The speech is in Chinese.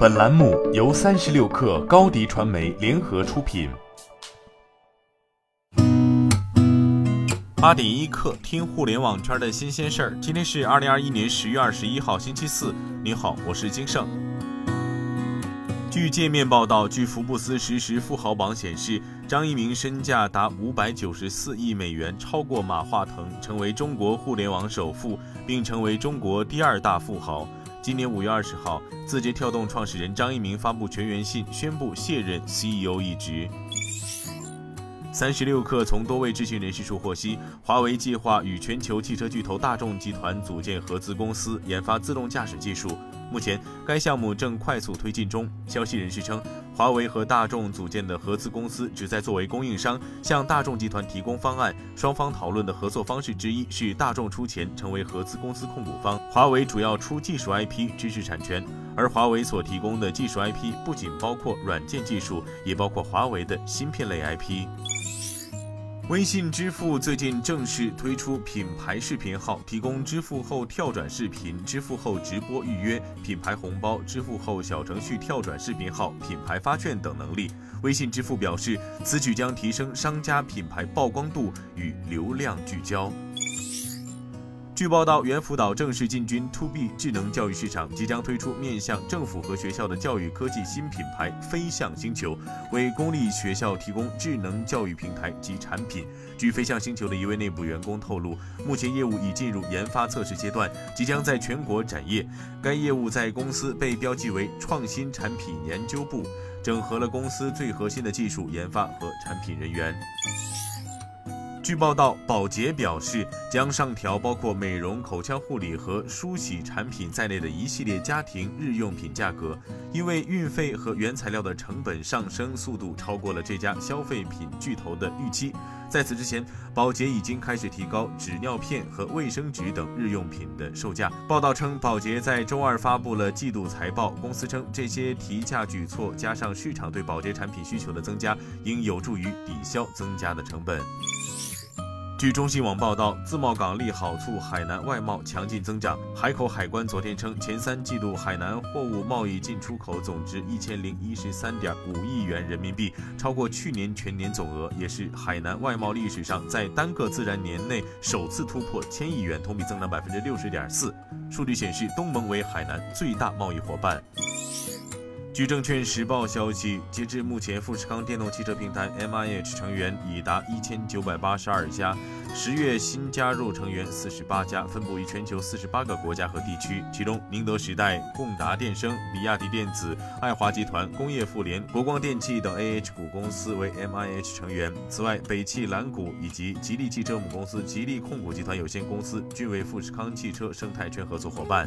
本栏目由三十六氪高低传媒联合出品。八点一刻，听互联网圈的新鲜事儿。今天是二零二一年十月二十一号，星期四。你好，我是金盛。据界面报道，据福布斯实时富豪榜显示，张一鸣身价达五百九十四亿美元，超过马化腾，成为中国互联网首富，并成为中国第二大富豪。今年五月二十号，字节跳动创始人张一鸣发布全员信，宣布卸任 CEO 一职。三十六氪从多位知情人士处获悉，华为计划与全球汽车巨头大众集团组建合资公司，研发自动驾驶技术。目前，该项目正快速推进中。消息人士称，华为和大众组建的合资公司旨在作为供应商，向大众集团提供方案。双方讨论的合作方式之一是大众出钱成为合资公司控股方，华为主要出技术 IP、知识产权。而华为所提供的技术 IP 不仅包括软件技术，也包括华为的芯片类 IP。微信支付最近正式推出品牌视频号，提供支付后跳转视频、支付后直播预约、品牌红包、支付后小程序跳转视频号、品牌发券等能力。微信支付表示，此举将提升商家品牌曝光度与流量聚焦。据报道，猿辅导正式进军 To B 智能教育市场，即将推出面向政府和学校的教育科技新品牌“飞象星球”，为公立学校提供智能教育平台及产品。据飞象星球的一位内部员工透露，目前业务已进入研发测试阶段，即将在全国展业。该业务在公司被标记为创新产品研究部，整合了公司最核心的技术研发和产品人员。据报道，宝洁表示将上调包括美容、口腔护理和梳洗产品在内的一系列家庭日用品价格，因为运费和原材料的成本上升速度超过了这家消费品巨头的预期。在此之前，宝洁已经开始提高纸尿片和卫生纸等日用品的售价。报道称，宝洁在周二发布了季度财报，公司称这些提价举措加上市场对宝洁产品需求的增加，应有助于抵消增加的成本。据中新网报道，自贸港利好促海南外贸强劲增长。海口海关昨天称，前三季度海南货物贸易进出口总值一千零一十三点五亿元人民币，超过去年全年总额，也是海南外贸历史上在单个自然年内首次突破千亿元，同比增长百分之六十点四。数据显示，东盟为海南最大贸易伙伴。据证券时报消息，截至目前，富士康电动汽车平台 MIH 成员已达一千九百八十二家，十月新加入成员四十八家，分布于全球四十八个国家和地区。其中，宁德时代、共达电声、比亚迪电子、爱华集团、工业富联、国光电器等 AH 股公司为 MIH 成员。此外，北汽蓝谷以及吉利汽车母公司吉利控股集团有限公司均为富士康汽车生态圈合作伙伴。